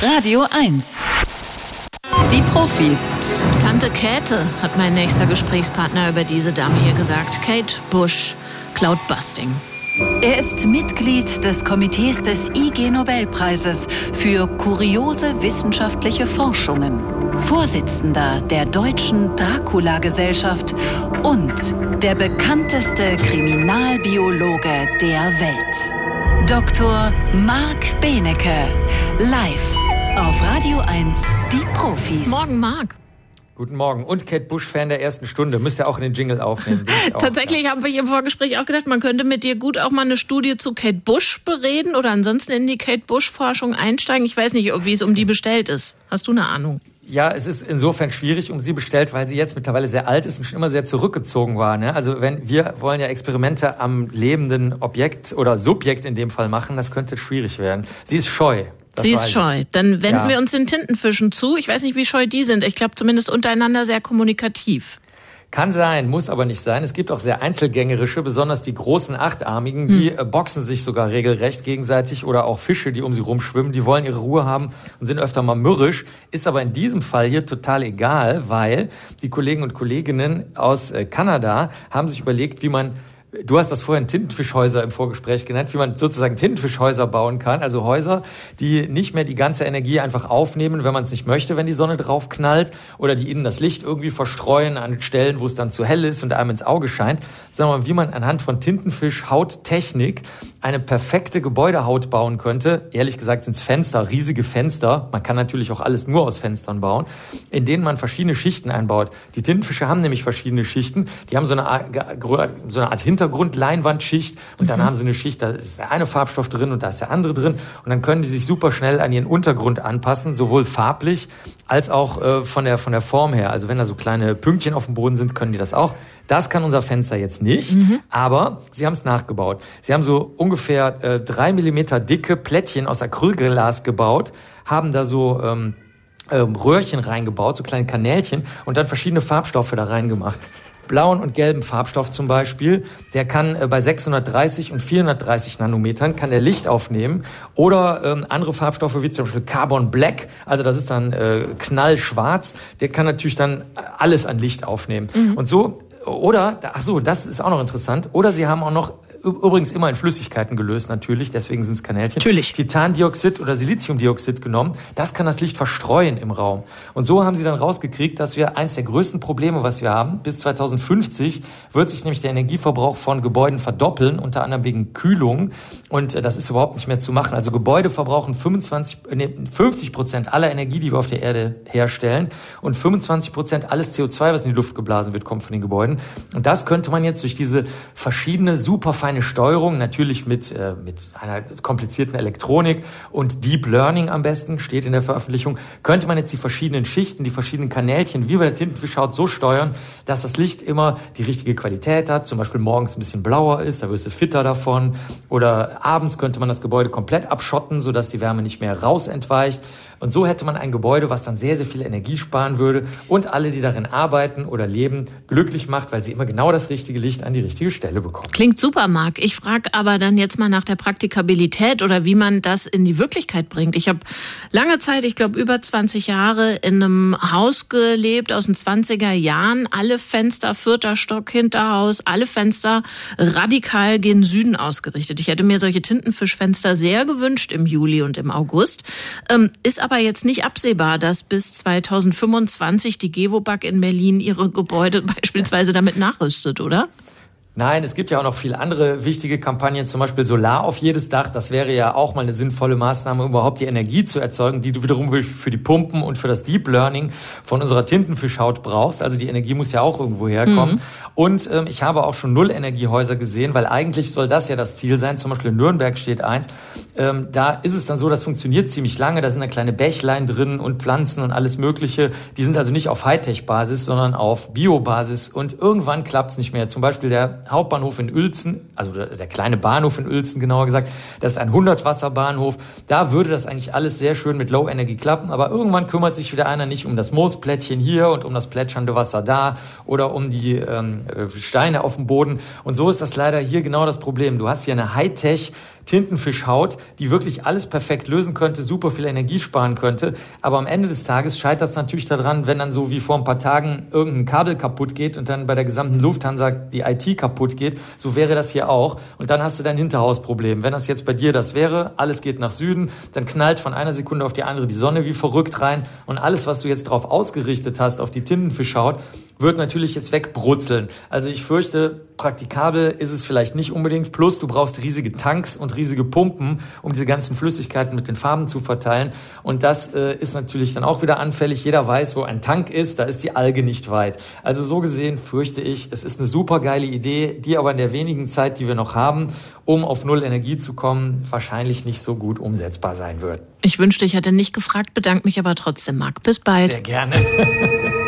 Radio 1. Die Profis. Tante Käthe hat mein nächster Gesprächspartner über diese Dame hier gesagt. Kate Bush, Cloudbusting. Er ist Mitglied des Komitees des IG Nobelpreises für kuriose wissenschaftliche Forschungen, Vorsitzender der Deutschen Dracula-Gesellschaft und der bekannteste Kriminalbiologe der Welt. Dr. Marc Benecke, live auf Radio 1, die Profis. Morgen, Marc. Guten Morgen. Und Kate Bush-Fan der ersten Stunde. Müsst ihr auch in den Jingle aufnehmen. Tatsächlich ja. habe ich im Vorgespräch auch gedacht, man könnte mit dir gut auch mal eine Studie zu Kate Bush bereden oder ansonsten in die Kate Bush-Forschung einsteigen. Ich weiß nicht, wie es um die bestellt ist. Hast du eine Ahnung? Ja, es ist insofern schwierig um sie bestellt, weil sie jetzt mittlerweile sehr alt ist und schon immer sehr zurückgezogen war. Ne? Also wenn wir wollen ja Experimente am lebenden Objekt oder Subjekt in dem Fall machen, das könnte schwierig werden. Sie ist scheu. Sie ist scheu. Dann wenden ja. wir uns den Tintenfischen zu. Ich weiß nicht, wie scheu die sind. Ich glaube zumindest untereinander sehr kommunikativ. Kann sein, muss aber nicht sein. Es gibt auch sehr einzelgängerische, besonders die großen Achtarmigen, die hm. boxen sich sogar regelrecht gegenseitig oder auch Fische, die um sie rumschwimmen, die wollen ihre Ruhe haben und sind öfter mal mürrisch. Ist aber in diesem Fall hier total egal, weil die Kollegen und Kolleginnen aus äh, Kanada haben sich überlegt, wie man Du hast das vorhin Tintenfischhäuser im Vorgespräch genannt, wie man sozusagen Tintenfischhäuser bauen kann. Also Häuser, die nicht mehr die ganze Energie einfach aufnehmen, wenn man es nicht möchte, wenn die Sonne drauf knallt, oder die ihnen das Licht irgendwie verstreuen an Stellen, wo es dann zu hell ist und einem ins Auge scheint, sondern wie man anhand von Tintenfischhauttechnik eine perfekte Gebäudehaut bauen könnte. Ehrlich gesagt sind es Fenster, riesige Fenster. Man kann natürlich auch alles nur aus Fenstern bauen, in denen man verschiedene Schichten einbaut. Die Tintenfische haben nämlich verschiedene Schichten. Die haben so eine Art, so eine Art Hintergrundleinwandschicht und dann mhm. haben sie eine Schicht, da ist der eine Farbstoff drin und da ist der andere drin und dann können die sich super schnell an ihren Untergrund anpassen, sowohl farblich als auch äh, von der von der Form her. Also wenn da so kleine Pünktchen auf dem Boden sind, können die das auch. Das kann unser Fenster jetzt nicht, mhm. aber sie haben es nachgebaut. Sie haben so ungefähr äh, drei Millimeter dicke Plättchen aus Acrylglas gebaut, haben da so ähm, ähm, Röhrchen reingebaut, so kleine Kanälchen und dann verschiedene Farbstoffe da reingemacht blauen und gelben Farbstoff zum Beispiel, der kann äh, bei 630 und 430 Nanometern kann der Licht aufnehmen oder ähm, andere Farbstoffe wie zum Beispiel Carbon Black, also das ist dann äh, knallschwarz, der kann natürlich dann alles an Licht aufnehmen. Mhm. Und so oder, ach so, das ist auch noch interessant. Oder sie haben auch noch übrigens immer in Flüssigkeiten gelöst, natürlich, deswegen sind es Kanälchen. Natürlich. Titandioxid oder Siliziumdioxid genommen. Das kann das Licht verstreuen im Raum. Und so haben sie dann rausgekriegt, dass wir eins der größten Probleme, was wir haben, bis 2050 wird sich nämlich der Energieverbrauch von Gebäuden verdoppeln, unter anderem wegen Kühlung. Und äh, das ist überhaupt nicht mehr zu machen. Also Gebäude verbrauchen 25, nee, 50 Prozent aller Energie, die wir auf der Erde herstellen. Und 25 Prozent alles CO2, was in die Luft geblasen wird, kommt von den Gebäuden. Und das könnte man jetzt durch diese verschiedene super feine Steuerung, natürlich mit, äh, mit einer komplizierten Elektronik und Deep Learning am besten, steht in der Veröffentlichung, könnte man jetzt die verschiedenen Schichten, die verschiedenen Kanälchen, wie bei der Tintenfischhaut, so steuern, dass das Licht immer die richtige Qualität hat, zum Beispiel morgens ein bisschen blauer ist, da wirst du fitter davon, oder abends könnte man das Gebäude komplett abschotten, sodass die Wärme nicht mehr rausentweicht. Und so hätte man ein Gebäude, was dann sehr, sehr viel Energie sparen würde und alle, die darin arbeiten oder leben, glücklich macht, weil sie immer genau das richtige Licht an die richtige Stelle bekommen. Klingt super, Marc. Ich frage aber dann jetzt mal nach der Praktikabilität oder wie man das in die Wirklichkeit bringt. Ich habe lange Zeit, ich glaube über 20 Jahre, in einem Haus gelebt aus den 20er Jahren. Alle Fenster, vierter Stock, Hinterhaus, alle Fenster radikal gen Süden ausgerichtet. Ich hätte mir solche Tintenfischfenster sehr gewünscht im Juli und im August. Ähm, ist aber jetzt nicht absehbar, dass bis 2025 die Gewobag in Berlin ihre Gebäude beispielsweise damit nachrüstet, oder? Nein, es gibt ja auch noch viele andere wichtige Kampagnen, zum Beispiel Solar auf jedes Dach. Das wäre ja auch mal eine sinnvolle Maßnahme, um überhaupt die Energie zu erzeugen, die du wiederum für die Pumpen und für das Deep Learning von unserer Tintenfischhaut brauchst. Also die Energie muss ja auch irgendwo herkommen. Mhm. Und ähm, ich habe auch schon Null-Energiehäuser gesehen, weil eigentlich soll das ja das Ziel sein. Zum Beispiel in Nürnberg steht eins. Ähm, da ist es dann so, das funktioniert ziemlich lange. Da sind da kleine Bächlein drin und Pflanzen und alles Mögliche. Die sind also nicht auf Hightech-Basis, sondern auf Bio-Basis. Und irgendwann klappt es nicht mehr. Zum Beispiel der Hauptbahnhof in Uelzen, also der kleine Bahnhof in Uelzen genauer gesagt, das ist ein 100-Wasser-Bahnhof. Da würde das eigentlich alles sehr schön mit Low-Energie klappen. Aber irgendwann kümmert sich wieder einer nicht um das Moosplättchen hier und um das plätschernde Wasser da oder um die ähm, äh, Steine auf dem Boden. Und so ist das leider hier genau das Problem. Du hast hier eine Hightech Tintenfischhaut, die wirklich alles perfekt lösen könnte, super viel Energie sparen könnte. Aber am Ende des Tages scheitert es natürlich daran, wenn dann so wie vor ein paar Tagen irgendein Kabel kaputt geht und dann bei der gesamten Lufthansa die IT kaputt geht. So wäre das hier auch. Und dann hast du dein Hinterhausproblem. Wenn das jetzt bei dir das wäre, alles geht nach Süden, dann knallt von einer Sekunde auf die andere die Sonne wie verrückt rein und alles, was du jetzt drauf ausgerichtet hast, auf die Tintenfischhaut, wird natürlich jetzt wegbrutzeln. Also ich fürchte, praktikabel ist es vielleicht nicht unbedingt. Plus, du brauchst riesige Tanks und riesige Pumpen, um diese ganzen Flüssigkeiten mit den Farben zu verteilen. Und das äh, ist natürlich dann auch wieder anfällig. Jeder weiß, wo ein Tank ist, da ist die Alge nicht weit. Also so gesehen fürchte ich, es ist eine super geile Idee, die aber in der wenigen Zeit, die wir noch haben, um auf Null Energie zu kommen, wahrscheinlich nicht so gut umsetzbar sein wird. Ich wünschte, ich hätte nicht gefragt, bedanke mich aber trotzdem, Marc. Bis bald. Sehr gerne.